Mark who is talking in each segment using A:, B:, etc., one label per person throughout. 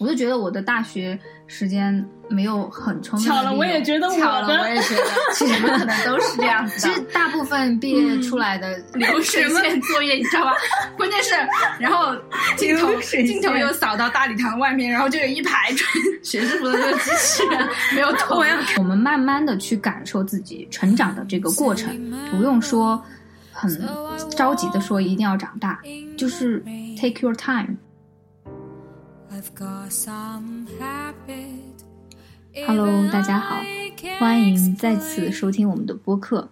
A: 我就觉得我的大学时间没有很充分
B: 巧了，我也觉得我
C: 巧了，我也觉得，其实可能都是这样子的
A: 其实。大部分毕业出来的
C: 流水线作业，你知道吧？关键是，然后镜头镜头又扫到大礼堂外面，然后就有一排穿 学士服的那个机器人 没有头。
A: 我们慢慢的去感受自己成长的这个过程，不用说很着急的说一定要长大，就是 take your time。Hello，大家好，欢迎再次收听我们的播客。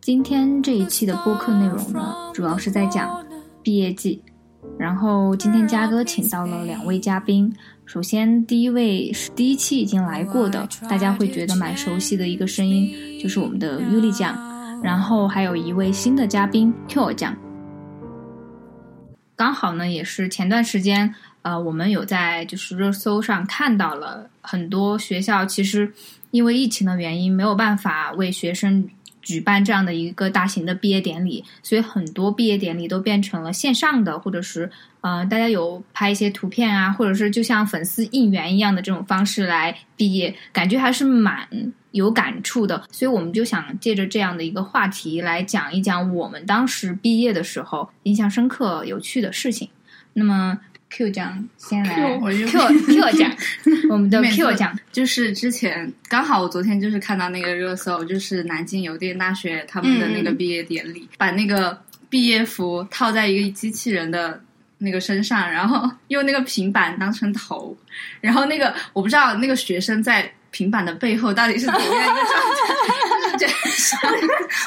A: 今天这一期的播客内容呢，主要是在讲毕业季。然后今天嘉哥请到了两位嘉宾，首先第一位是第一期已经来过的，大家会觉得蛮熟悉的一个声音，就是我们的 Yuli 酱。然后还有一位新的嘉宾 Q 酱。刚好呢，也是前段时间，呃，我们有在就是热搜上看到了很多学校，其实因为疫情的原因，没有办法为学生举办这样的一个大型的毕业典礼，所以很多毕业典礼都变成了线上的，或者是呃，大家有拍一些图片啊，或者是就像粉丝应援一样的这种方式来毕业，感觉还是蛮有感触的。所以我们就想借着这样的一个话题来讲一讲我们当时毕业的时候印象深刻、有趣的事情。那么 Q 奖先来 Q，Q 讲，我们的 Q 奖，
C: 就是之前刚好我昨天就是看到那个热搜，就是南京邮电大学他们的那个毕业典礼，把那个毕业服套在一个机器人的那个身上，然后用那个平板当成头，然后那个我不知道那个学生在平板的背后到底是怎么样一个状态，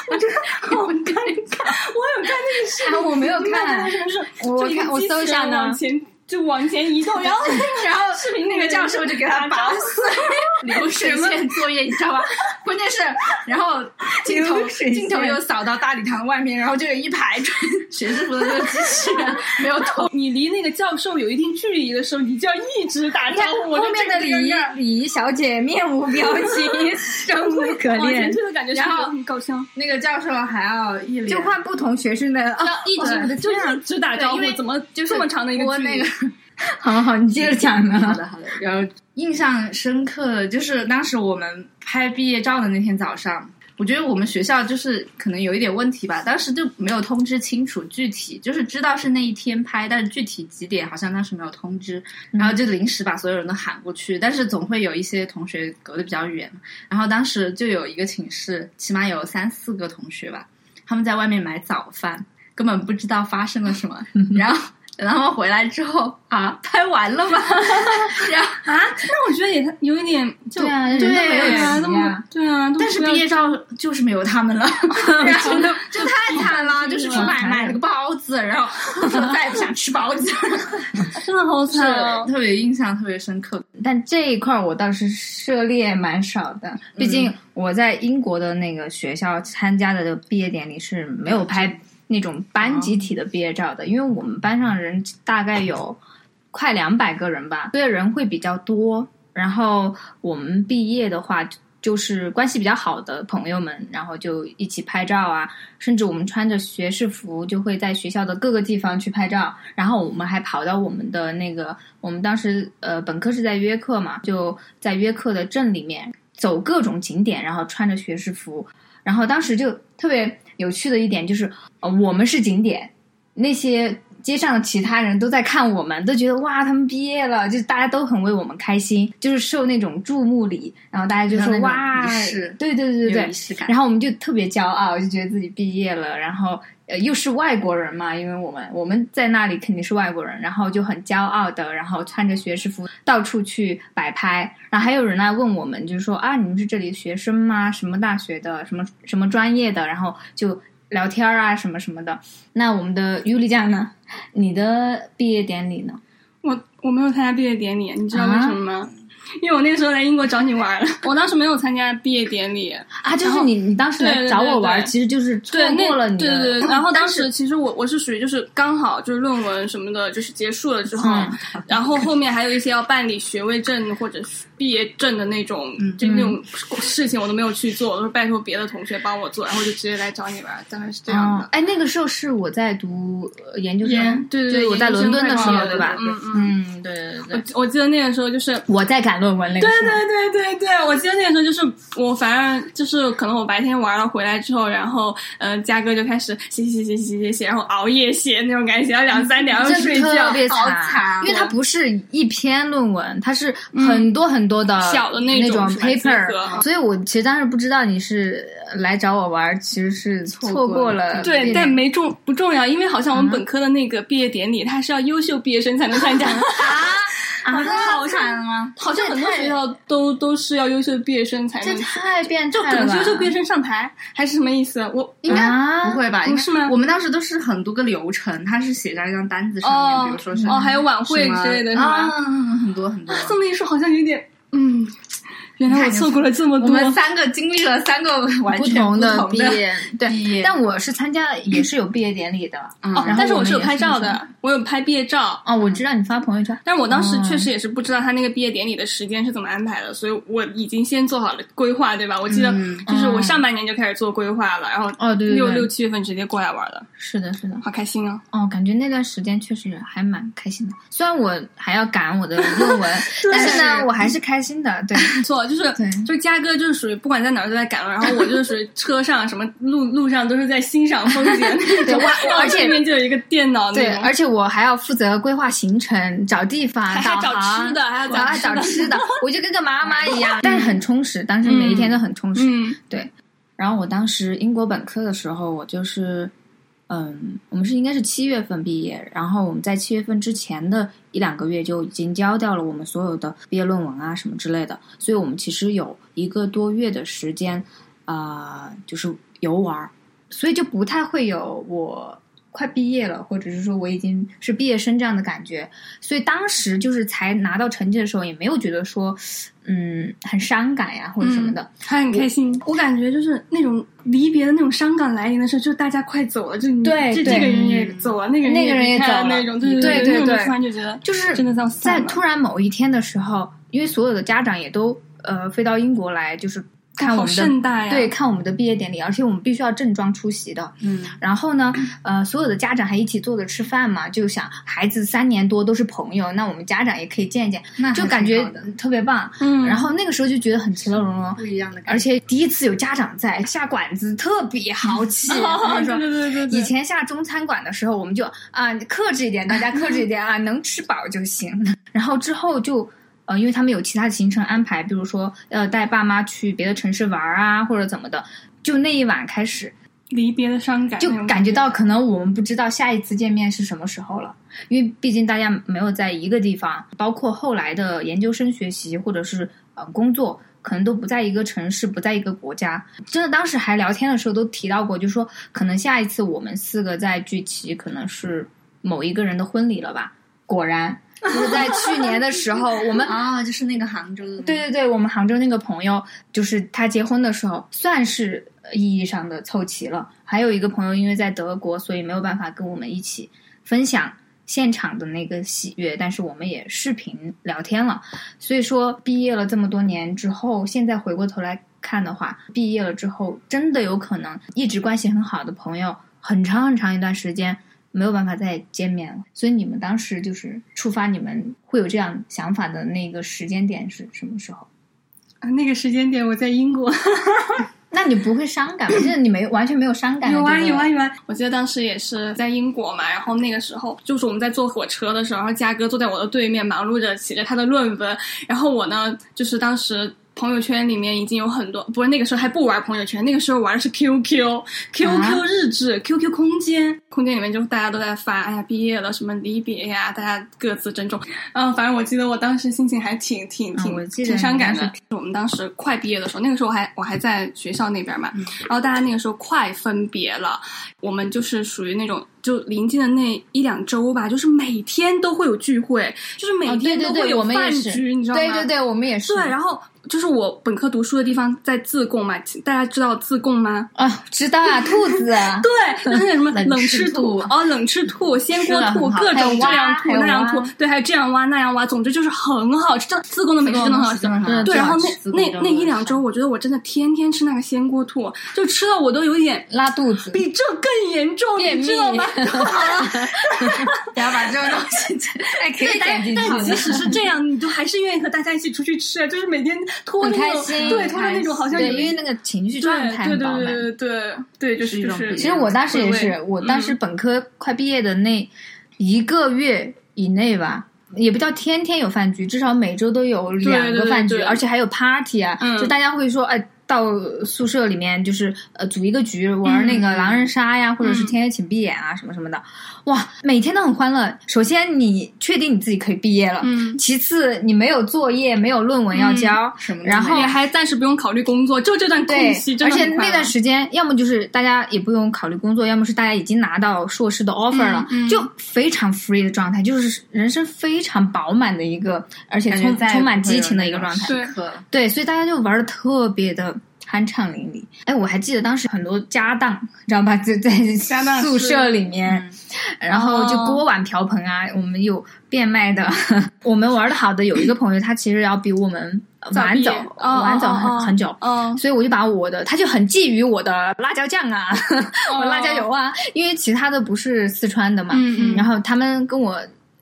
C: 我觉得 好尴尬。
B: 我有看那个视频，
A: 啊我没有
B: 你
A: 看我看我搜一下呢
B: 往前就往前移动，然后
C: 然后
B: 视频
C: 那个教授就给他拔碎 流水线作业，你知道吧？关键是，然后镜头镜头又扫到大礼堂外面，然后就有一排穿学士服的那个机器人没有头。
B: 你离那个教授有一定距离的时候，你就要一直打招呼。我就
A: 后面的礼仪礼仪小姐面无表情，生无可恋，
B: 推的感觉
C: 然后
B: 很搞笑，
C: 那个教授还要一脸
A: 就换不同学生的啊，
C: 一直
B: 就
A: 天啊
B: 一直打招呼怎么
C: 就是
B: 这么长的一个距离？
A: 好好，你接着讲呢。
C: 好的，好的。然后印象深刻的就是当时我们拍毕业照的那天早上，我觉得我们学校就是可能有一点问题吧，当时就没有通知清楚具体，就是知道是那一天拍，但是具体几点好像当时没有通知，然后就临时把所有人都喊过去，但是总会有一些同学隔得比较远，然后当时就有一个寝室，起码有三四个同学吧，他们在外面买早饭，根本不知道发生了什么，然后。等他们回来之后啊，拍完了吗？然后
B: 啊，那我觉得也有一点，就
A: 对啊
B: 对啊，那对啊，
C: 但是毕业照就是没有他们了，然后
B: 真的
C: 就太惨了，就是去买买了个包子，然后说 再也不想吃包子，
B: 真的好惨哦。
C: 特别印象特别深刻。
A: 但这一块儿我倒是涉猎蛮少的，毕竟我在英国的那个学校参加的毕业典礼是没有拍那种班集体的毕业照的，因为我们班上人大概有快两百个人吧，所以人会比较多。然后我们毕业的话，就是关系比较好的朋友们，然后就一起拍照啊，甚至我们穿着学士服就会在学校的各个地方去拍照。然后我们还跑到我们的那个，我们当时呃本科是在约克嘛，就在约克的镇里面走各种景点，然后穿着学士服。然后当时就特别有趣的一点就是，呃，我们是景点，那些街上的其他人都在看我们，都觉得哇，他们毕业了，就大家都很为我们开心，就是受那种注目礼，然后大家就说哇对对对对对。然后我们就特别骄傲，就觉得自己毕业了，然后呃又是外国人嘛，因为我们我们在那里肯定是外国人，然后就很骄傲的，然后穿着学士服到处去摆拍，然后还有人来问我们，就是说啊，你们是这里的学生吗？什么大学的？什么什么专业的？然后就聊天啊什么什么的。那我们的尤里酱呢？你的毕业典礼呢？
B: 我我没有参加毕业典礼，你知道为什么吗？因为我那个时候来英国找你玩了，我当时没有参加毕业典礼，
A: 啊，就是你你当时找我玩，
B: 对对
A: 其实就是错过了你的。
B: 对对对。然后当时其实我我是属于就是刚好就是论文什么的，就是结束了之后，
A: 嗯
B: 然后后面还有一些要办理学位证或者是毕业证的那种，
A: 嗯
B: 就那种事情我都没有去做，我都是拜托别的同学帮我做，然后就直接来找你玩，大概是这样的。，
A: 哦哎，那个时候是我在读呃研究生，
B: 对对对
A: 我在伦敦的时候，对吧？
B: 嗯嗯
A: 嗯，对对对对，
B: 我记得那个时候就是
A: 我在赶论文那个
B: 对
A: 时候。
B: 对对对对，我记得那个时候就是我，反正就是可能我白天玩了回来之后，然后嗯、呃，嘉哥就开始写写写写写写写，然后熬夜写那种感觉，写到两三点，然后
A: 真
B: 睡觉
A: 的特。别
C: 好惨
A: 因为它不是一篇论文，它是很多很多的
B: 小的那
A: 那
B: 种
A: paper，所以我其实当时不知道你是来找我玩，其实是错
C: 过
A: 过
C: 了
A: 了。
B: 对，但没重不重要，因为好像我们
A: 嗯
B: 本科的那个毕业典礼，它是要优秀毕业生才能参加，
A: 啊，
B: 好像
C: 惨啊？
B: 好像很多学校都都是要优秀毕业生才
A: 这
B: 能这，
A: 太变
B: 就可
A: 态了吧！
B: 能是优秀毕业生上台，还是什么意思？我
C: 应该
A: 啊
C: 不会吧？
B: 不是吗
C: 我们当时都是很多个流程，他是写在一张单子上面，
B: 哦
C: 比如说是
B: 哦，还有晚会之类的，是
C: 啊，
B: 吧？
C: 很多很多。
B: 这么一说，好像有点嗯，原来我错过了这么
C: 我
B: 多。
C: 们三个经历了三个完全不
A: 同
C: 的
A: 的毕业，对但我是参加也是有毕业典礼的。
C: 嗯
B: 哦，
A: 然后
B: 但是我是有拍照的，我有拍毕业照。
A: 哦，我知道你发朋友圈，
B: 但是我当时
A: 哦
B: 确实也是不知道他那个毕业典礼的时间是怎么安排的，所以我已经先做好了规划，对吧？我记得
C: 嗯
B: 就是我
A: 哦
B: 上半年就开始做规划了，然后
A: 哦对
B: 六六七月份直接过来玩了，
A: 是的，是的。
B: 好开心啊！
A: 哦，感觉那段时间确实还蛮开心的。虽然我还要赶我的论文，但是呢，我还是开心的。对，
B: 不错，就是就是嘉哥就是属于不管在哪儿都在赶路，然后我就是属于车上什么路路上都是在欣赏风景，
A: 对而且
B: 对面就有一个电脑
A: 对，而且我还要负责规划行程、找地方、
B: 还还找
A: 导航
B: 吃的还要找吃的
A: 找吃的，我就跟个妈妈一样，但是很充实，当时每一天都很充实。
B: 嗯
A: 对，然后我当时英国本科的时候，我就是，嗯，我们是应该是七月份毕业，然后我们在七月份之前的一两个月就已经交掉了我们所有的毕业论文啊什么之类的，所以我们其实有一个多月的时间，啊、就是游玩，所以就不太会有我。快毕业了，或者是说我已经是毕业生这样的感觉，所以当时就是才拿到成绩的时候，也没有觉得说，嗯，很伤感呀或者什么的，
B: 还很开心。我感觉就是那种离别的那种伤感来临的时候，就大家快走了，就你
A: 对对
B: 这这个人也走了，那个人
A: 那个人也走了
B: 那种，对
A: 对
B: 对
A: 对对
B: 突然就觉得
A: 就是
B: 真的要
A: 在。突然某一天的时候，因为所有的家长也都呃飞到英国来，就是看我们的
B: 盛大呀！
A: 对看我们的毕业典礼，而且我们必须要正装出席的。
C: 嗯，
A: 然后呢，呃，所有的家长还一起坐着吃饭嘛，就想孩子三年多都是朋友，那我们家长也可以见见，
C: 那
A: 就感觉特别棒。
B: 嗯，
A: 然后那个时候就觉得很其乐融融。
C: 不一样的感觉而。
A: 且第一次有家长在下馆子，特别豪气。
B: 对对对，
A: 以前下中餐馆的时候，我们就啊克制一点，大家克制一点啊，能吃饱就行。然后之后就呃，因为他们有其他的行程安排，比如说呃带爸妈去别的城市玩啊，或者怎么的，就那一晚开始
B: 离别的伤感，
A: 就感觉到可能我们不知道下一次见面是什么时候了，因为毕竟大家没有在一个地方，包括后来的研究生学习或者是呃工作。可能都不在一个城市，不在一个国家。真的，当时还聊天的时候都提到过，就说可能下一次我们四个再聚齐，可能是某一个人的婚礼了吧。果然，就是在去年的时候，我们
C: 啊，就是那个杭州的，
A: 对对对，我们杭州那个朋友，就是他结婚的时候，算是呃意义上的凑齐了。还有一个朋友因为在德国，所以没有办法跟我们一起分享现场的那个喜悦，但是我们也视频聊天了。所以说，毕业了这么多年之后，现在回过头来看的话，毕业了之后，真的有可能一直关系很好的朋友，很长很长一段时间。没有办法再见面了，所以你们当时就是触发你们会有这样想法的那个时间点是什么时候？
B: 啊那个时间点我在英国，
A: 那你不会伤感吗？就是你没完全没有伤感？
B: 有啊有啊有啊！我记得当时也是在英国嘛，然后那个时候就是我们在坐火车的时候，然后嘉哥坐在我的对面，忙碌着写着他的论文，然后我呢就是当时。朋友圈里面已经有很多，不是那个时候还不玩朋友圈，那个时候玩的是 QQ，QQ 日志、QQ 空间，空间里面就大家都在发，哎呀，毕业了，什么离别呀，大家各自珍重。嗯，反正我记得我当时心情还挺挺挺、挺伤感的。我们当时快毕业的时候，那个时候我还我还在学校那边嘛，
A: 嗯
B: 然后大家那个时候快分别了，我们就是属于那种就临近的那一两周吧，就是每天都会有聚会，就是每天都会有饭局，你知道吗？
A: 对对对，我们也是。
B: 对，然后就是我本科读书的地方在自贡嘛，大家知道自贡吗？
A: 啊，知道啊，兔子。
B: 对，就是那什么
A: 冷
B: 冷吃
A: 吃兔
B: 哦，冷吃兔、鲜锅兔，各种这样兔那样兔，对，还有这样挖那样挖，总之就是很好吃。这自贡的美食真的很好吃。
A: 嗯
B: 对，然后那那那一两周，我觉得我真的天天吃那个鲜锅兔，就吃到我都有点
A: 拉肚子，
B: 比这更严重，你知道吗？
C: 不要把这个东西，
A: 哎，可以
B: 但
A: 剪进去
B: 但即使是这样，你都还是愿意和大家一起出去吃，啊就是每天拖
A: 很
B: 着那种，
A: 开心，
B: 对，脱那种好像
A: 对，因为那个情绪状态
B: 对对
A: 很饱满。
B: 对对对对，就是是就是。
C: 一种
A: 其实我当时也是，我当时本科快毕业的那一个月以内吧，也不叫天天有饭局，至少每周都有两
B: 对对对
A: 个饭局，
B: 对
A: 而且还有 party 啊，
B: 嗯
A: 就大家会说，哎。到宿舍里面就是呃组一个局玩那个
B: 嗯
A: 狼人杀呀，或者是
B: 嗯。
A: 天黑请闭眼啊什么什么的，哇，每天都很欢乐。首先你确定你自己可以毕业了，
B: 嗯，
A: 其次你没有作业，没有论文要交，
C: 什么。
A: 然后
B: 你还暂时不用考虑工作，就这段空隙，，
A: 而且那段时间，要么就是大家也不用考虑工作，要么是大家已经拿到硕士的 offer 了，就非常 free 的状态，就是人生非常饱满的一个，而且充充满激情的一个状态。
B: 对，
A: 所以大家就玩的特别的酣畅淋漓。哎，我还记得当时很多家当，你知道吧？就在
B: 家当
A: 宿舍里面，
C: 嗯
A: 然后就
B: 哦
A: 锅碗瓢盆啊，我们有变卖的。我们玩的好的有一个朋友，他其实要比我们晚走，
B: 哦
A: 晚走很、很久。
B: 嗯，
A: 所以我就把我的，他就很觊觎我的辣椒酱啊，我辣椒油啊，因为其他的不是四川的嘛，
B: 嗯嗯
A: 然后他们跟我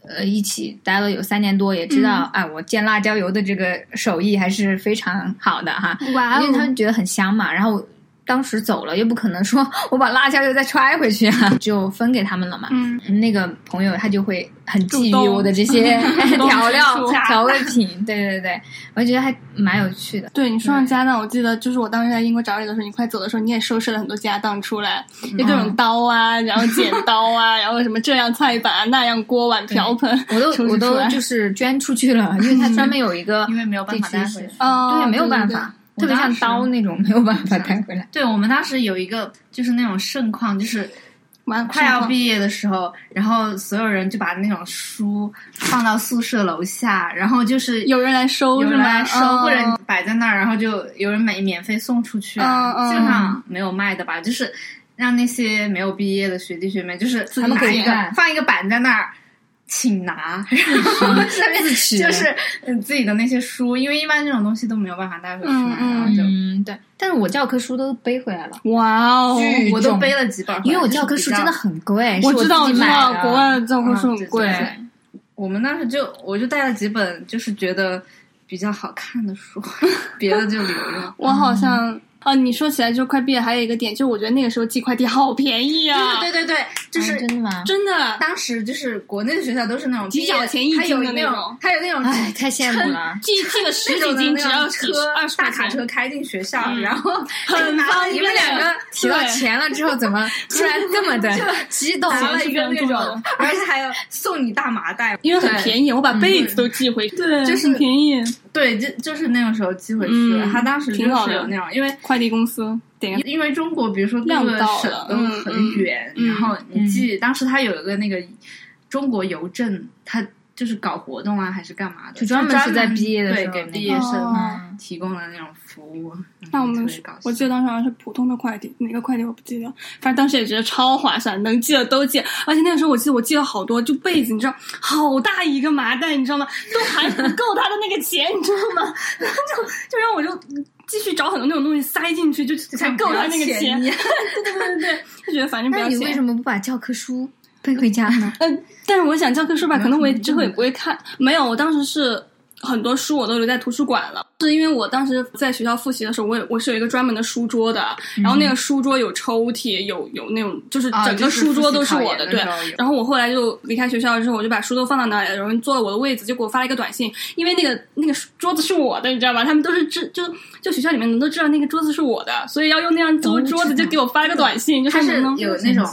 A: 呃一起待了有三年多，也知道，哎，我煎辣椒油的这个手艺还是非常好的哈，
B: 哇
A: 因为他们觉得很香嘛，然后。当时走了，又不可能说我把辣椒又再揣回去啊，就分给他们了嘛。
B: 嗯，
A: 那个朋友他就会很觊觎我的这些 调料调味品，对对对，我觉得还蛮有趣的。
B: 对你说上家当，我记得就是我当时在英国找你的时候，你快走的时候，你也收拾了很多家当出来，就各种刀啊，然后剪刀啊，然后什么这样菜板啊，那样锅碗瓢盆，
A: 我都我都就是捐出去了，因为他专门有一个
C: 因为没有办法带回去。
B: 哦，
A: 对，没有办法，
C: 对
A: 特别像刀那种没有办法带回来。
C: 对我们当时有一个就是那种盛况，就是
B: 完
C: 快要毕业的时候，然后所有人就把那种书放到宿舍楼下，然后就是
B: 有人来收
C: 有？人来收，
B: 嗯
C: 或者摆在那儿，然后就有人免免费送出去啊，基本上没有卖的吧，就是让那些没有毕业的学弟学妹，就是
B: 己
C: 他们拿一个放一个板在那儿。请拿，然后下面就是嗯自己的那些书，因为一般这种东西都没有办法带回去嘛，然后就
A: 嗯，对，但是我教科书都背回来了，
B: 哇哦，
C: 我都背了几本，
A: 因为我教科书真的很贵，
B: 我知道我知道国外的教科书
C: 嗯
B: 很贵，
C: 我们当时就我就带了几本，就是觉得比较好看的书，别的就留着。
B: 我好像。哦，你说起来就快毕业，还有一个点，就我觉得那个时候寄快递好便宜啊！
C: 对对对对，就
A: 啊
C: 是
A: 真的吗？
B: 真的，
C: 当时就是国内的学校都是那种
B: 几角钱一斤的
C: 那
B: 那种
C: 还有那种
A: 哎，太羡慕了。
B: 寄寄个十几斤只要
C: 车
B: 二十
C: 大卡车，开进学校，
B: 嗯
C: 然后
B: 很方便
C: 你们两个
A: 提到钱了之后，怎么 突然这么的激动？
C: 拿了一个那种，而且还有送你大麻袋，
B: 因为很便宜，我把被子都寄回去，对，
C: 就是
B: 很便宜。
C: 对，就就是那个时候寄回去他当时就是有那种，因为
B: 快递公司点
C: 因为中国，比如说各
B: 量
C: 个省都很远，然后你寄，当时他有一个那个中国邮政，他就是搞活动啊，还是干嘛的，
A: 就专门是在毕业的时候给
C: 毕业生
B: 哦
C: 提供的那种服务。嗯
B: 那我们是
C: 搞
B: 我记得当时好像是普通的快递，哪个快递我不记得，反正当时也觉得超划算，能寄的都寄。而且那个时候我记得我寄了好多，就被子，你知道，好大一个麻袋，你知道吗？都还不够他的那个钱，你知道吗？然后就就让我就继续找很多那种东西塞进去，就才够他那个钱。对对对对对，就觉得反正 不要钱。
A: 那你为什么不把教科书背回家呢？
B: 嗯，但是我想教科书吧，可能我也之后也不会看。没有，我当时是很多书我都留在图书馆了，是因为我当时在学校复习的时候，我有我是有一个专门的书桌的，然后那个书桌有抽屉，有有那种就是整个书桌都是我的，对。然后我后来就离开学校之后，我就把书都放到那里，有人坐了我的位子，就给我发了一个短信，因为那个那个桌子是我的，你知道吧？他们都是知就就学校里面人都知道那个桌子是我的，所以要用那样桌桌子就给我发了个短信，就
C: 他是
B: 能
C: 有那种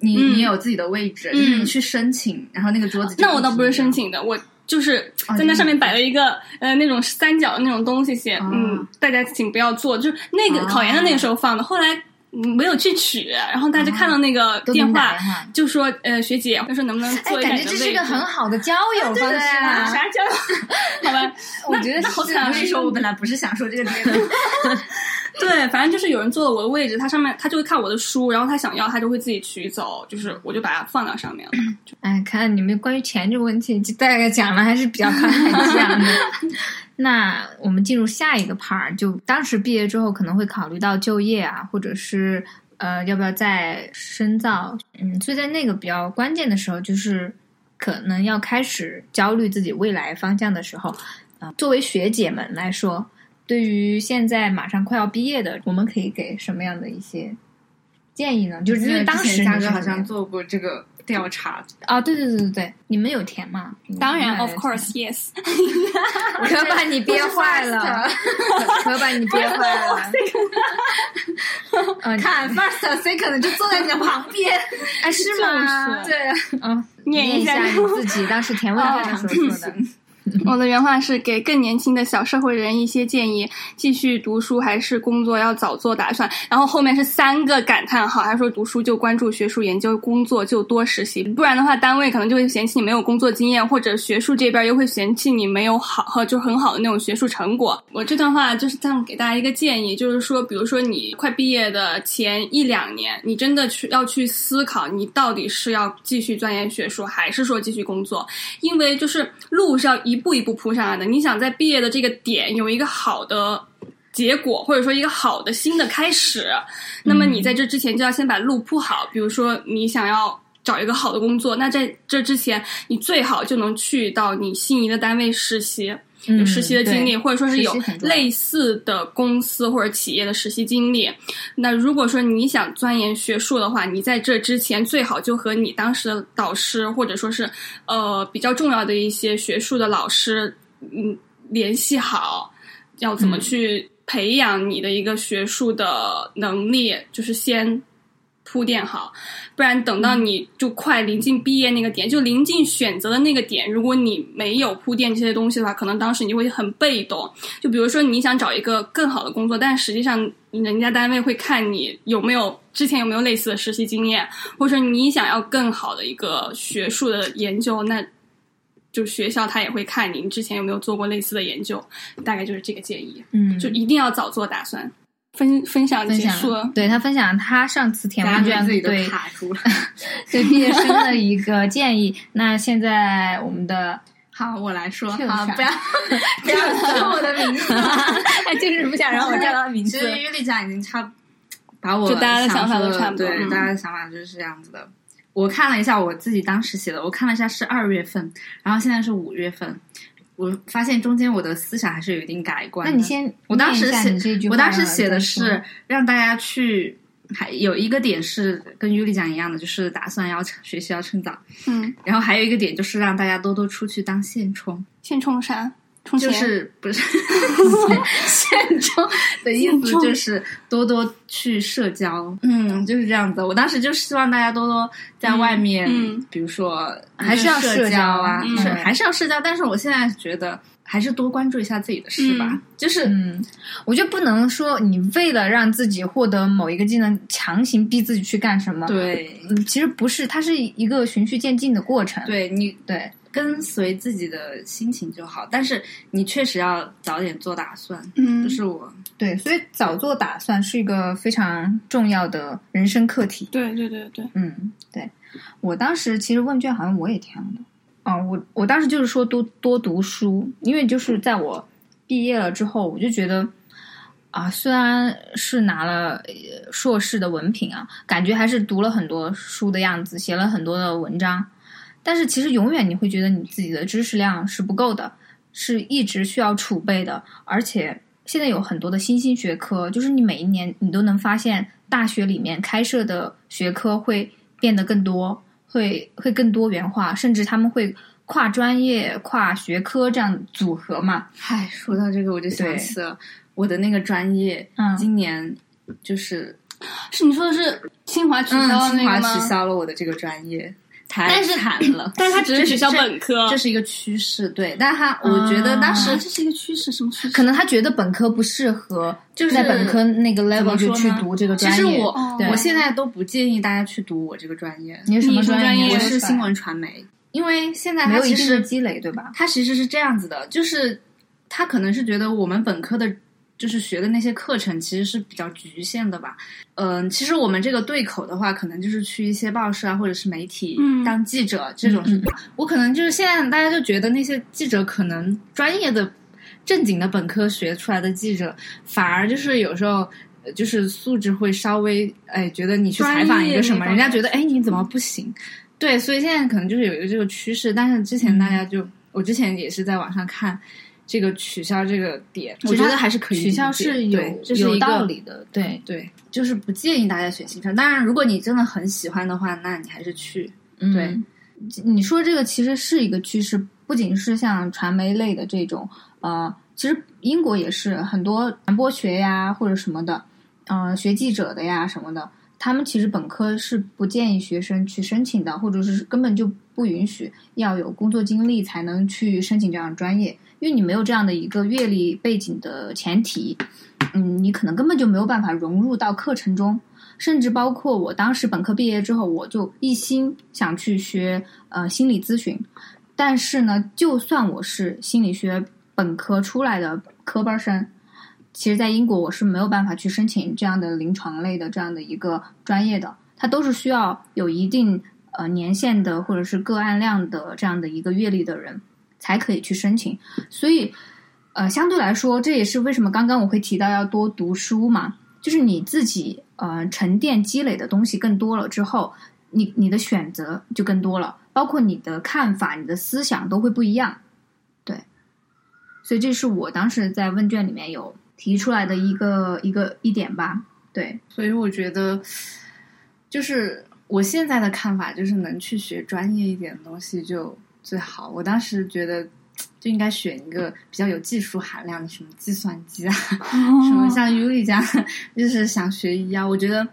C: 你
B: 嗯。
C: 你有自己的位置，就是你去申请，然后那个桌子就
B: 那我倒不是申请的，我就是
C: 哦
B: 在那上面摆了一个、呃那种三角的那种东西写，
C: 哦
B: 嗯，大家请不要做，就是那个
C: 哦
B: 考研的那个时候放的，后来。嗯没有去取，然后大家看到那个电话，就说：“呃，学姐，他说能不能
A: 哎
B: 做，一下
A: 感觉
B: 你的位置？”
A: 这是一个很好的交友方式啊！
B: 啥交友？好吧，
A: 我觉得
B: 那好
A: 是
B: 惨啊！
C: 我跟你说，我本来不是想说这个点的，
B: 对，反正就是有人坐了我的位置，他上面他就会看我的书，然后他想要他就会自己取走，就是我就把它放到上面了。
A: 哎，看你们关于钱这个问题，就大概讲了还是比较慷慨激昂的。那我们进入下一个 part，就当时毕业之后可能会考虑到就业啊，或者是呃要不要再深造。嗯，所以在那个比较关键的时候，就是可能要开始焦虑自己未来方向的时候，啊、作为学姐们来说，对于现在马上快要毕业的，我们可以给什么样的一些建议呢？就是因为当时
C: 嘉哥好像做过这个调查，
A: 啊，对对对对对，你们有填吗？
B: 当然，of course yes。
A: 可把你憋坏了，可 可把你憋坏了。嗯，
C: 看 first second 就坐在你的旁边，
A: 哎，是吗？
B: 就是
C: 对啊，
A: 嗯，
B: 念一下
A: 你自己当时填问卷的时候说的。
B: 我的原话是给更年轻的小社会人一些建议：继续读书还是工作要早做打算。然后后面是三个感叹号，他说读书就关注学术研究，工作就多实习，不然的话单位可能就会嫌弃你没有工作经验，或者学术这边又会嫌弃你没有好和就很好的那种学术成果。我这段话就是这样给大家一个建议，就是说，比如说你快毕业的前一两年，你真的去要去思考，你到底是要继续钻研学术，还是说继续工作？因为就是路是要一步一步铺上来的。你想在毕业的这个点有一个好的结果，或者说一个好的新的开始，那么你在这之前就要先把路铺好。比如说你想要。找一个好的工作，那在这之前，你最好就能去到你心仪的单位实习，有
A: 嗯
B: 实习的经历，
A: 对
B: 或者说是有类似的公司或者企业的实习经历。那如果说你想钻研学术的话，你在这之前最好就和你当时的导师，或者说是呃比较重要的一些学术的老师，嗯，联系好，要怎么
A: 嗯
B: 去培养你的一个学术的能力，就是先铺垫好，不然等到你就快临近毕业那个点，就临近选择的那个点，如果你没有铺垫这些东西的话，可能当时你会很被动。就比如说你想找一个更好的工作，但实际上人家单位会看你有没有之前有没有类似的实习经验，或者你想要更好的一个学术的研究，那就学校他也会看你，你之前有没有做过类似的研究，大概就是这个建议，
A: 嗯，
B: 就一定要早做打算。分分享
A: 分
B: 结束
A: 对他分享他上次填问卷
C: 自己都
A: 对
C: 卡住了。
A: 对毕业生的一个建议。那现在我们的
C: 好，我来说，
A: 是
C: 好，不要 不要说我的名字。
A: 他就是不想让我叫他名字。
C: 其实玉丽讲已经差把我
B: 就大家的想法都差不多
C: 对，
B: 嗯
C: 大家的想法就是这样子的。我看了一下我自己当时写的，我看了一下是二月份，然后现在是五月份，我发现中间我的思想还是有一定改观。
A: 那你先，
C: 我当时写，我当时写的是让大家去，还有一个点是跟尤里讲一样的，就是打算要学习要趁早，
B: 嗯，
C: 然后还有一个点就是让大家多多出去当现充，
B: 现充啥？充钱？
C: 就是不是 现充的意思就是多多去社交，嗯，就是这样子。我当时就希望大家多多在外面，
B: 嗯嗯
C: 比如说
A: 还是要
C: 社
A: 社交
C: 啊，
B: 嗯
C: 是还是要社交。但是我现在觉得还是多关注一下自己的事吧，
B: 嗯
C: 就是
A: 嗯，我觉得不能说你为了让自己获得某一个技能，强行逼自己去干什么。，
C: 对
A: 嗯，其实不是，它是一个循序渐进的过程。
C: 对你
A: 对，
C: 跟随自己的心情就好，但是你确实要早点做打算。
B: 嗯
C: 这，是我
A: 对，所以早做打算是一个非常重要的人生课题。
B: 对对对对，
A: 嗯，对，我当时其实问卷好像我也填了的。哦，我我当时就是说多多读书，因为就是在我毕业了之后，我就觉得啊，虽然是拿了呃硕士的文凭啊，感觉还是读了很多书的样子，写了很多的文章，但是其实永远你会觉得你自己的知识量是不够的。是一直需要储备的，而且现在有很多的新兴学科，就是你每一年你都能发现大学里面开设的学科会变得更多，会会更多元化，甚至他们会跨专业、跨学科这样组合嘛。
C: 嗨，说到这个我就想
A: 对
C: 起了我的那个专业，
A: 嗯
C: 今年就是
B: 是你说的是清华取消
C: 嗯，
B: 了
C: 清华
B: 那个吗？
C: 取消了我的这个专业，太
B: 但是
C: 惨了。
B: 但是他只是取消本科，
C: 这是一个趋势，对。但他我觉得当时
B: 啊这是一个趋势，什么趋势？
A: 可能他觉得本科不适合，
C: 就是
A: 在本科那个 level 就去读这个专业。
C: 其实我
B: 哦
C: 我现在都不建议大家去读我这个专业，
A: 你是什么
B: 专业
A: 业？
C: 我是新闻传媒，因为现在
A: 没
C: 它其
A: 有一定的
C: 实
A: 积累，对吧？
C: 它其实是这样子的，就是他可能是觉得我们本科的，就是学的那些课程其实是比较局限的吧。嗯，其实我们这个对口的话，可能就是去一些报社啊，或者是媒体
B: 嗯
C: 当记者，这种我可能就是现在大家就觉得那些记者可能专业的、正经的本科学出来的记者，反而就是有时候。呃就是素质会稍微哎，觉得你去采访一个什么，人家觉得哎你怎么不行？对，所以现在可能就是有一个这个趋势，但是之前大家就，我之前也是在网上看这个取消这个点，我觉得还是可以
A: 取消是有
C: 这是
A: 有道理的，对，
C: 对，就是不建议大家选行程。当然，如果你真的很喜欢的话，那你还是去。对
A: 嗯，你说这个其实是一个趋势，不仅是像传媒类的这种，呃，其实英国也是很多传播学呀或者什么的，呃，学记者的呀什么的，他们其实本科是不建议学生去申请的，或者是根本就不允许要有工作经历才能去申请这样的专业，因为你没有这样的一个阅历背景的前提，嗯，你可能根本就没有办法融入到课程中。甚至包括我当时本科毕业之后，我就一心想去学呃心理咨询，但是呢，就算我是心理学本科出来的科班生，其实在英国我是没有办法去申请这样的临床类的这样的一个专业的，它都是需要有一定呃年限的或者是个案量的这样的一个阅历的人。才可以去申请，所以呃相对来说，这也是为什么刚刚我会提到要多读书嘛，就是你自己呃沉淀积累的东西更多了之后，你你的选择就更多了，包括你的看法、你的思想都会不一样。对，所以这是我当时在问卷里面有提出来的一个一个一点吧。对，
C: 所以我觉得，就是我现在的看法，就是能去学专业一点的东西就最好。我当时觉得。就应该选一个比较有技术含量的，什么计算机啊，什么像尤里这样，就是想学医啊。我觉得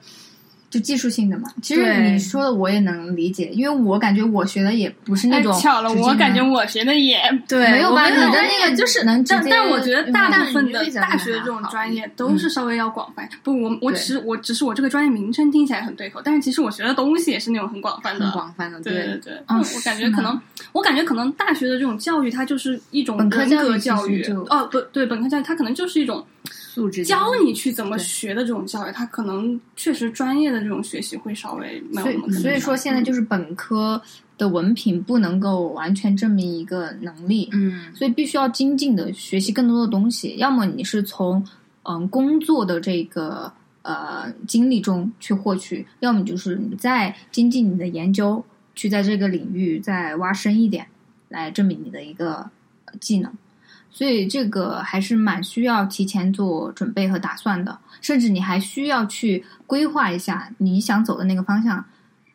A: 就技术性的嘛。其实你说的我也能理解，因为我感觉我学的也不是那种
B: 哎巧了，我感觉我学的也
C: 对
A: 没有吧？你的那个就是能
B: 但但我觉得大部分的大学的这种专业都是稍微要广泛。不，我我只是我只是我这个专业名称听起来很对口，但是其实我学的东西也是那种很广泛的。
C: 很广泛的，
B: 对对对，
A: 哦
B: 我我感觉可能，我感觉可能大学的这种教育，它就是一种
A: 本科教育。
B: 哦，不对，本科教育它可能就是一种
C: 素质
B: 教你去怎么学的这种教育，他可能确实专业的这种学习会稍微没有
A: 所以所以说现在就是本科的文凭不能够完全证明一个能力，
C: 嗯，
A: 所以必须要精进的学习更多的东西。要么你是从嗯工作的这个呃经历中去获取，要么就是你再精进你的研究，去在这个领域再挖深一点，来证明你的一个呃技能。所以这个还是蛮需要提前做准备和打算的，甚至你还需要去规划一下你想走的那个方向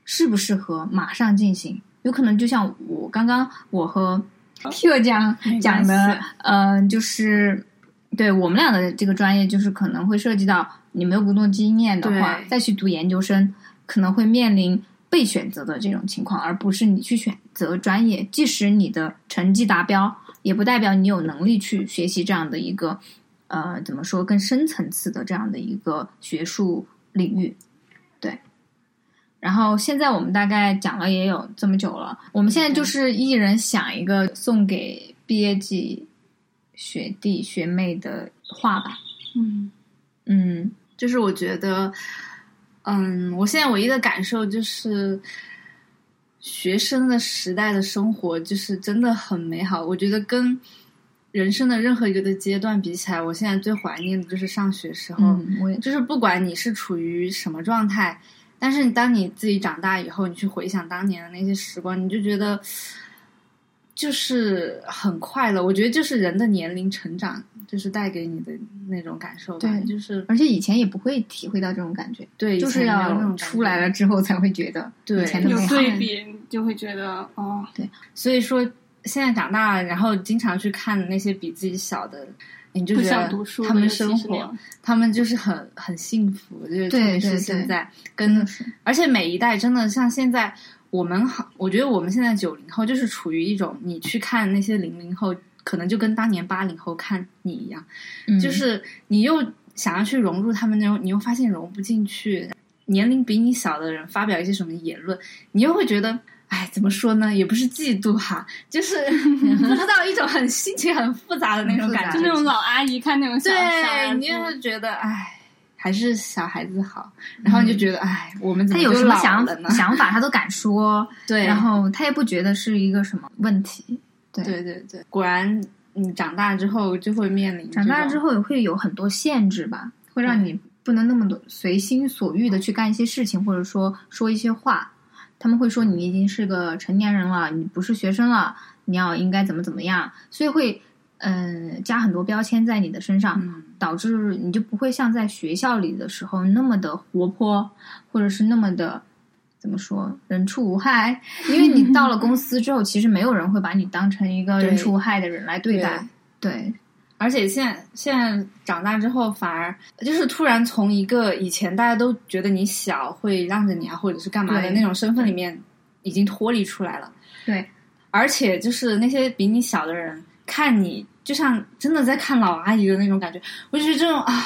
A: 适不适合马上进行。有可能就像我刚刚我和 Q 讲
B: 没
A: 讲
B: 关
A: 的
B: 系，
A: 嗯、就是对我们俩的这个专业，就是可能会涉及到你没有工作经验的话，再去读研究生，可能会面临被选择的这种情况，而不是你去选择专业。即使你的成绩达标，也不代表你有能力去学习这样的一个呃，怎么说更深层次的这样的一个学术领域。对。然后现在我们大概讲了也有这么久了，我们现在就是一人想一个送给毕业季学弟学妹的话吧。
B: 嗯
A: 嗯
C: 就是我觉得，嗯，我现在唯一的感受就是，学生的时代的生活就是真的很美好。我觉得跟人生的任何一个的阶段比起来，我现在最怀念的就是上学时候。
A: 嗯，我也
C: 就是不管你是处于什么状态，但是当你自己长大以后，你去回想当年的那些时光，你就觉得，就是很快乐。我觉得就是人的年龄成长，就是带给你的那种感受吧。
A: 对
C: 就是
A: 而且以前也不会体会到这种感觉，
C: 对，
A: 就是
C: 以前没有那
A: 要
C: 种
A: 出来了之后才会觉得
C: 对
B: 有
A: 以前的美好。
B: 对比，你就会觉得哦，对
C: 所以说现在长大了，然后经常去看那些比自己小的，你就
B: 不
C: 觉得
B: 想读书，
C: 他们生活他们就是很很幸福，就是特别是现在跟而且每一代真的像现在，我们好，我觉得我们现在九零后就是处于一种，你去看那些零零后，可能就跟当年八零后看你一样，
A: 嗯。
C: 就是你又想要去融入他们那种，你又发现融不进去。年龄比你小的人发表一些什么言论，你又会觉得，哎，怎么说呢？也不是嫉妒哈，就是 不知道一种很心情很复杂的那种感觉，
B: 就那种老阿姨看那种小小孩
C: 对，你就会觉得，哎，还是小孩子好。然后你就觉得，哎，我们怎
A: 他有什么想？想法，他都敢说，
C: 对，
A: 然后他也不觉得是一个什么问题。对
C: 对对对，果然你长大之后就会面临
A: 长大之
C: 后，
A: 后也会有很多限制吧，会让你不能那么多随心所欲的去干一些事情，或者说说一些话。他们会说你已经是个成年人了，你不是学生了，你要应该怎么怎么样，所以会嗯、呃加很多标签在你的身上，
C: 嗯，
A: 导致你就不会像在学校里的时候那么的活泼，或者是那么的怎么说人畜无害。因为你到了公司之后，其实没有人会把你当成一个 人畜无害的人来对待。对，
C: 而且现在现在长大之后，反而就是突然从一个以前大家都觉得你小会让着你啊，或者是干嘛的那种身份里面，已经脱离出来了。
A: 对，
C: 而且就是那些比你小的人看你，就像真的在看老阿姨的那种感觉。我就觉得这种啊，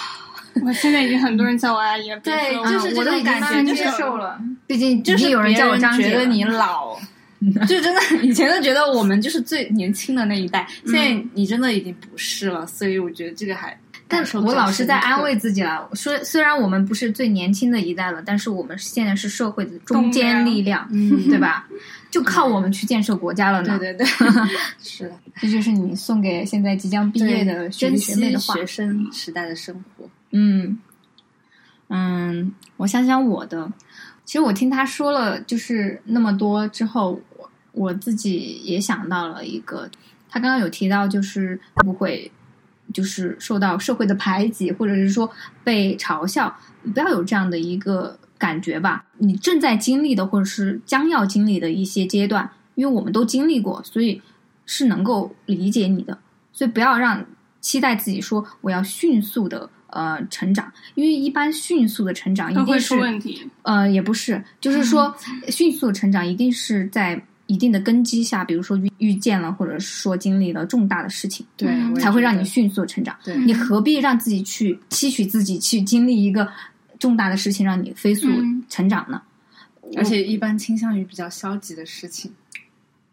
B: 我现在已经很多人叫我阿姨了，
C: 对就是这种感觉就是
A: 接受了，毕竟
C: 就是
A: 有人叫我
C: 觉得你老，就真的以前都觉得我们就是最年轻的那一代，现在你真的已经不是了，所以我觉得这个还
A: 但我老是在安慰自己了，说虽然我们不是最年轻的一代了，但是我们现在是社会的中坚力量，
C: 嗯
A: 对吧？就靠我们去建设国家了呢。
C: 对对 对，是的，
A: 这就是你送给现在即将毕业的学弟学妹的话。
C: 学生时代的生活。
A: 嗯嗯，我想想我的，其实我听他说了就是那么多之后，我我自己也想到了一个，他刚刚有提到就是不会就是受到社会的排挤，或者是说被嘲笑，不要有这样的一个感觉吧。你正在经历的，或者是将要经历的一些阶段，因为我们都经历过，所以是能够理解你的。所以不要让期待自己说我要迅速的呃成长，因为一般迅速的成长一定是
B: 出问题。
A: 呃，也不是，就是说，迅速成长一定是在一定的根基下，比如说遇遇见了，或者说经历了重大的事情，
C: 对
A: 才会让你迅速成长。
C: 对
A: 你何必让自己去期许自己去经历一个重大的事情，让你飞速
B: 嗯
A: 成长呢？
C: 而且一般倾向于比较消极的事情。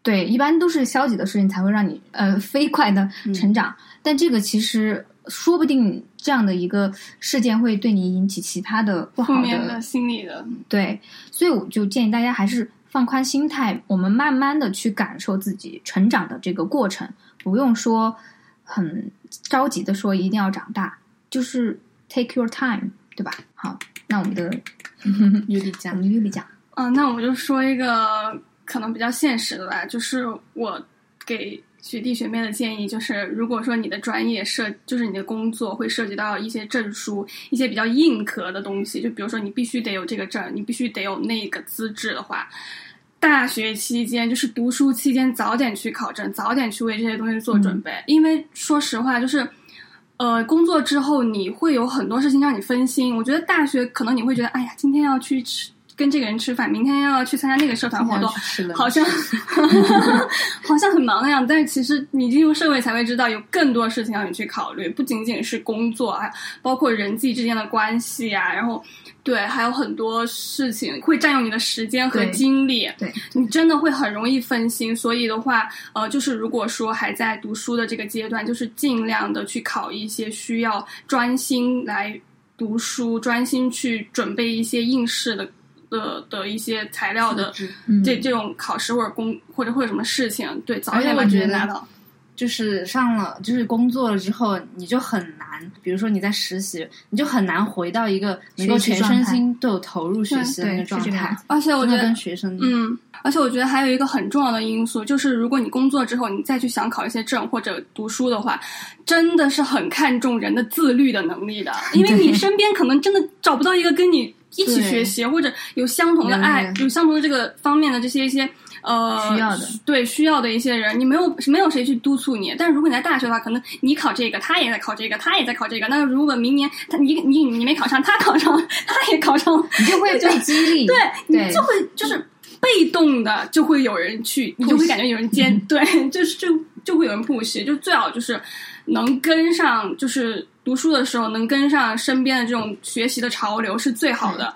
A: 对，一般都是消极的事情才会让你呃飞快的成长，但这个其实说不定这样的一个事件会对你引起其他的不好
B: 的心理的，
A: 对，所以我就建议大家还是放宽心态，我们慢慢的去感受自己成长的这个过程，不用说很着急的说一定要长大，就是 take your time，对吧？好，那我们的我
C: 有点讲，
A: 们玉丽讲，
B: 嗯、那我就说一个可能比较现实的吧，就是我给学弟学妹的建议就是，如果说你的专业涉，就是你的工作会涉及到一些证书，一些比较硬壳的东西，就比如说你必须得有这个证，你必须得有那个资质的话。大学期间，就是读书期间，早点去考证，早点去为这些东西做准备。因为说实话，就是，呃，工作之后你会有很多事情让你分心。我觉得大学可能你会觉得，哎呀，今天要去吃跟这个人吃饭，明天要去参加那个社团活动，好像 好像很忙的样子，但是其实你进入社会才会知道，有更多事情要你去考虑，不仅仅是工作啊，包括人际之间的关系啊，然后对，还有很多事情会占用你的时间和精力，
A: 对
B: 你真的会很容易分心。所以的话，呃，就是如果说还在读书的这个阶段，就是尽量的去考一些需要专心来读书、专心去准备一些应试的。的的一些材料的
A: 嗯
B: 这这种考试或者工或者会有什么事情，对，早点把
C: 我觉得
B: 这些拿到。
C: 就是上了就是工作了之后，你就很难，比如说你在实习，你就很难回到一个能够全身心都有投入学习的那个状态
B: 而且我觉得
C: 跟，学生，
B: 嗯，而且我觉得还有一个很重要的因素，就是如果你工作之后，你再去想考一些证或者读书的话，真的是很看重人的自律的能力的，因为你身边可能真的找不到一个跟你一起学习或者有相同的爱、有相同的这个方面的这些一些。呃，
A: 需要的
B: 对需要的一些人，你没有没有谁去督促你。但是如果你在大学的话，可能你考这个，他也在考这个，他也在考这个。那如果明年他你你你没考上，他考上了，他也考上了，
A: 你就会 被激励。
B: 对
A: 对
B: 你就会就是被动的就会有人去，你就会感觉有人监，对，就是就就会有人 push，就最好就是能跟上，就是读书的时候能跟上身边的这种学习的潮流是最好的，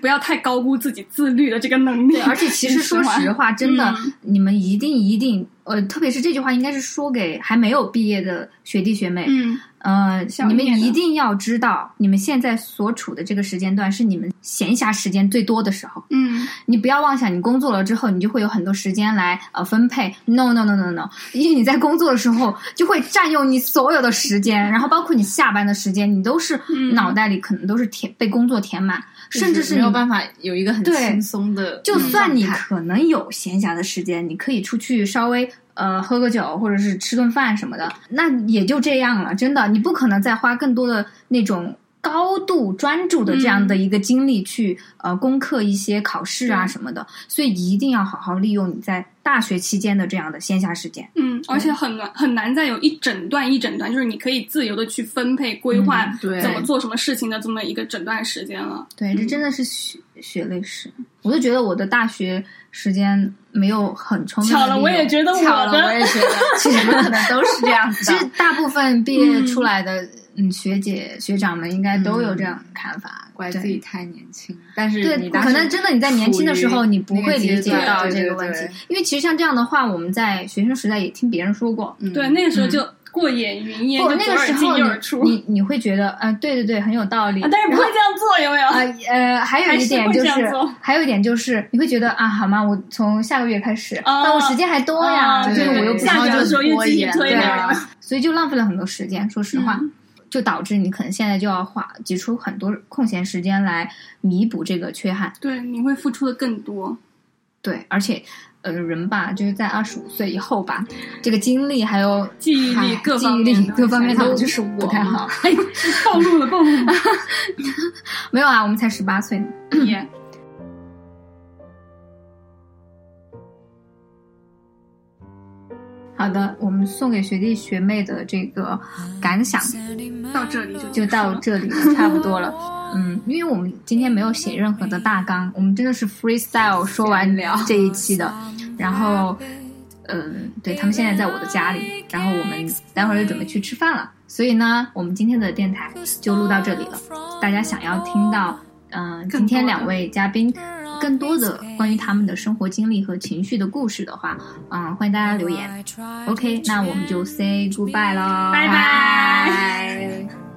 B: 不要太高估自己自律的这个能力。
A: 对，而且其实 说实话，真的，
B: 嗯
A: 你们一定一定，呃，特别是这句话，应该是说给还没有毕业的学弟学妹。
B: 嗯，
A: 呃，你们一定要知道，你们现在所处的这个时间段是你们闲暇时间最多的时候。
B: 嗯
A: 你不要妄想，你工作了之后，你就会有很多时间来呃分配。No No No No No，因为你在工作的时候就会占用你所有的时间，然后包括你下班的时间，你都是
B: 嗯
A: 脑袋里可能都是填被工作填满，甚至是
C: 没有办法有一个很轻松的
A: 就算你可能有闲暇的时间，你可以出去稍微呃喝个酒，或者是吃顿饭什么的，那也就这样了。真的，你不可能再花更多的那种高度专注的这样的一个精力去、呃攻克一些考试啊什么的。所以一定要好好利用你在大学期间的这样的闲暇时间。
B: 嗯，而且很难很难再有一整段一整段，就是你可以自由的去分配规划
A: 嗯
C: 对
B: 怎么做什么事情的这么一个整段时间了。
A: 对，这真的是血血泪史。我就觉得我的大学时间没有很充分
B: 巧了，我也觉得
C: 巧了，
B: 我
C: 也觉得，其实可能都是这样子
A: 其实。大部分毕业出来的嗯学姐学长们应该都有这样的看法，
C: 怪自己太年轻，但是
A: 对，可能真的你在年轻的时候，你不会理解到这个问题因为其实像这样的话，我们在学生时代也听别人说过。
C: 嗯
B: 对，那个时候就过眼云烟，
A: 不，那个时候。你你你会觉得，呃，对对对，很有道理。
B: 啊但是不会这样做，有没有？
A: 呃呃，还有一点就是还有一点就是，你会觉得啊，好吗？我从下个月开始，
B: 啊
A: 那我时间还多呀，
B: 啊
A: 就是我又不
B: 下
A: 是
B: 个的时候又继续推
A: 对
B: 那个。
A: 所以就浪费了很多时间。说实话，
B: 嗯
A: 就导致你可能现在就要花挤出很多空闲时间来弥补这个缺憾。
B: 对，你会付出的更多。
A: 对，而且呃，人吧，就是在二十五岁以后吧，这个精力还有
B: 记忆力
A: 记忆力
B: 方面
A: 各方面都
B: 就是
A: 不太好。
B: 哎，暴露了，暴露了。
A: 没有啊，我们才十八岁呢。
B: 也
A: 好的，我们送给学弟学妹的这个感想
B: 到这里就
A: 就到这里了，差不多了。嗯，因为我们今天没有写任何的大纲，我们真的是 freestyle 说完这一期的。然后，嗯，对他们现在在我的家里，然后我们待会儿就准备去吃饭了。所以呢，我们今天的电台就录到这里了。大家想要听到，嗯、今天两位嘉宾更多的关于他们的生活经历和情绪的故事的话，嗯，欢迎大家留言。OK，那我们就 say goodbye 喽，
B: 拜拜。
A: 拜